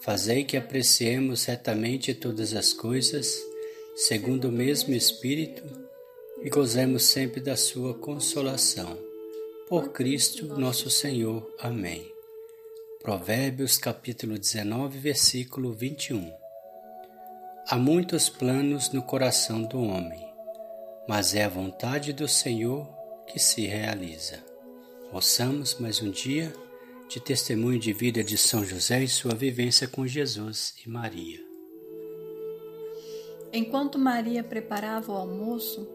Fazei que apreciemos retamente todas as coisas, segundo o mesmo Espírito, e gozemos sempre da Sua consolação. Por Cristo nosso Senhor. Amém. Provérbios capítulo 19, versículo 21. Há muitos planos no coração do homem, mas é a vontade do Senhor que se realiza. Ouçamos mais um dia de testemunho de vida de São José e sua vivência com Jesus e Maria. Enquanto Maria preparava o almoço,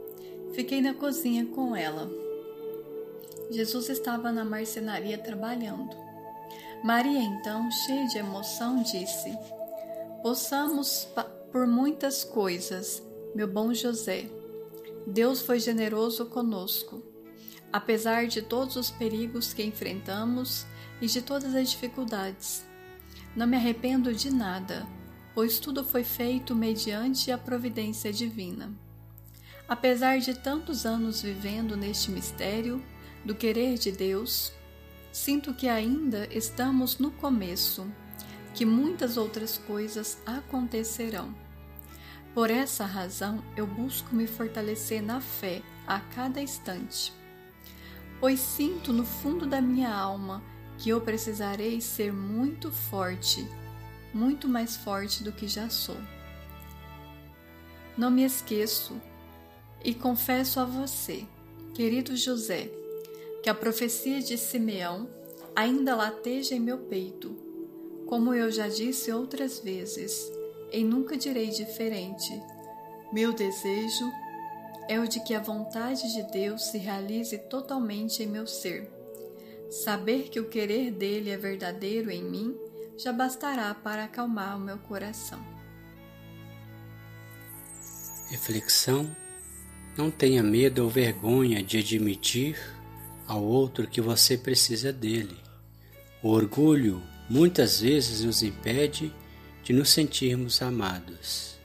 fiquei na cozinha com ela. Jesus estava na marcenaria trabalhando. Maria, então, cheia de emoção, disse: Possamos por muitas coisas, meu bom José. Deus foi generoso conosco. Apesar de todos os perigos que enfrentamos, e de todas as dificuldades. Não me arrependo de nada, pois tudo foi feito mediante a providência divina. Apesar de tantos anos vivendo neste mistério do querer de Deus, sinto que ainda estamos no começo, que muitas outras coisas acontecerão. Por essa razão, eu busco me fortalecer na fé a cada instante, pois sinto no fundo da minha alma que eu precisarei ser muito forte, muito mais forte do que já sou. Não me esqueço e confesso a você, querido José, que a profecia de Simeão ainda lateja em meu peito. Como eu já disse outras vezes, e nunca direi diferente, meu desejo é o de que a vontade de Deus se realize totalmente em meu ser Saber que o querer dele é verdadeiro em mim já bastará para acalmar o meu coração. Reflexão: Não tenha medo ou vergonha de admitir ao outro que você precisa dele. O orgulho muitas vezes nos impede de nos sentirmos amados.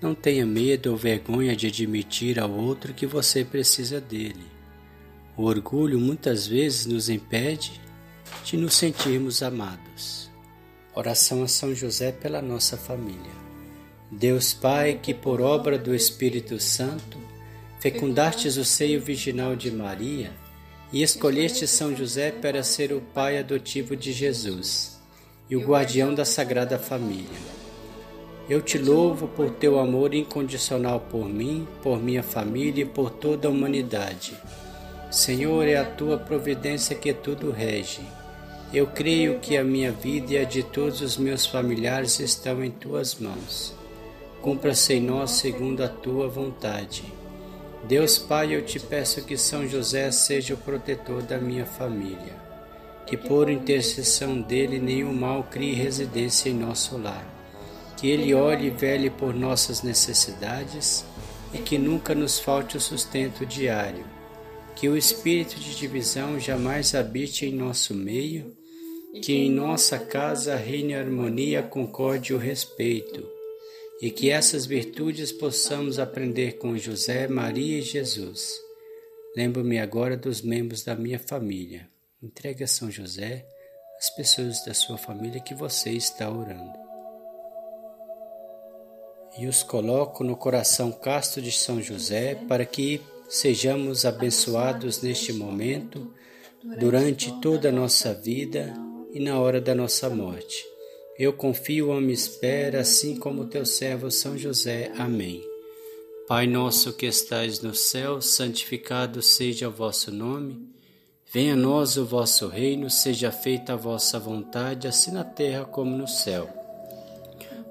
Não tenha medo ou vergonha de admitir ao outro que você precisa dele. O orgulho muitas vezes nos impede de nos sentirmos amados. Oração a São José pela nossa família. Deus Pai, que por obra do Espírito Santo fecundastes o seio virginal de Maria e escolheste São José para ser o pai adotivo de Jesus e o guardião da Sagrada Família. Eu te louvo por teu amor incondicional por mim, por minha família e por toda a humanidade. Senhor, é a tua providência que tudo rege. Eu creio que a minha vida e a de todos os meus familiares estão em tuas mãos. Cumpra-se em nós segundo a tua vontade. Deus Pai, eu te peço que São José seja o protetor da minha família, que por intercessão dele nenhum mal crie residência em nosso lar, que ele olhe e vele por nossas necessidades e que nunca nos falte o sustento diário que o espírito de divisão jamais habite em nosso meio, que em nossa casa reine a harmonia, a concórdia e o respeito, e que essas virtudes possamos aprender com José, Maria e Jesus. Lembro-me agora dos membros da minha família. Entregue a São José as pessoas da sua família que você está orando. E os coloco no coração casto de São José para que Sejamos abençoados neste momento, durante toda a nossa vida e na hora da nossa morte. Eu confio a minha espera, assim como teu servo São José. Amém. Pai nosso que estais no céu, santificado seja o vosso nome. Venha a nós o vosso reino, seja feita a vossa vontade, assim na terra como no céu.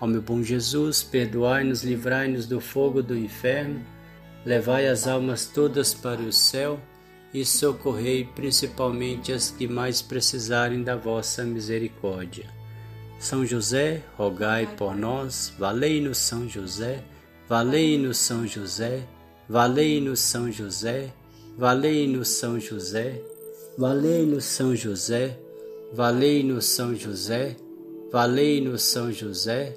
Ó meu bom Jesus, perdoai-nos, livrai-nos do fogo do inferno, levai as almas todas para o céu e socorrei principalmente as que mais precisarem da vossa misericórdia. São José, rogai por nós, valei-nos São José, valei-nos São José, valei-nos São José, valei-nos São José, valei-nos São José, valei-nos São José, valei-nos São José,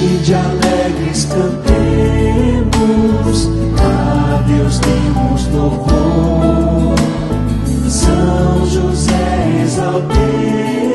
e de alegres cantemos, a Deus demos louvor. São José exaltemos.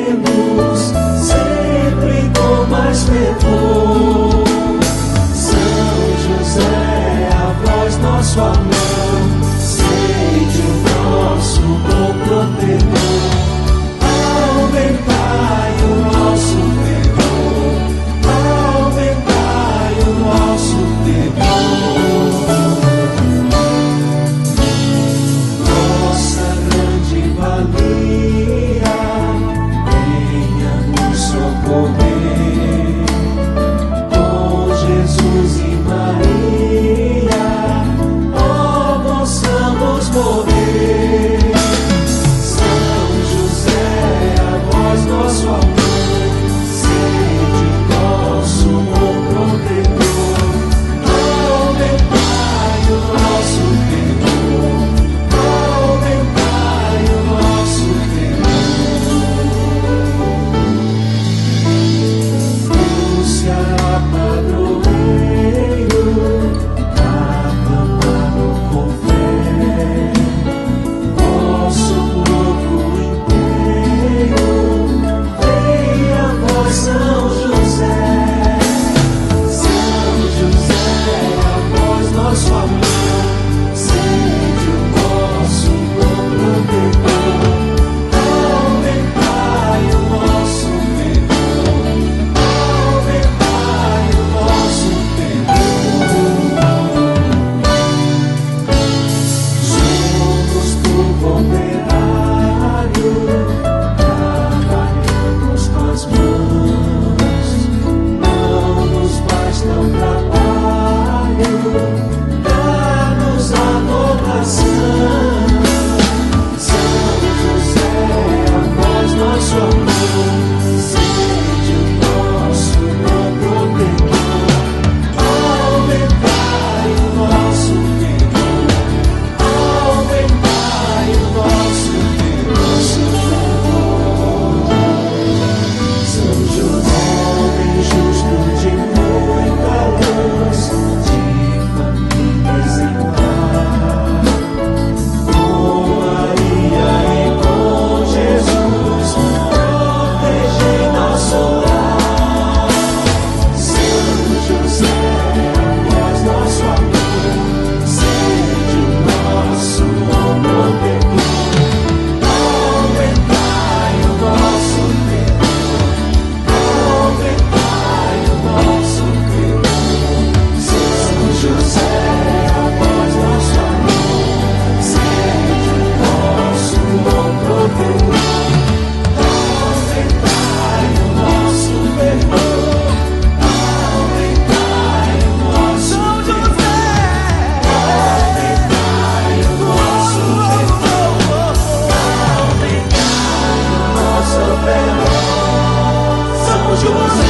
Chúa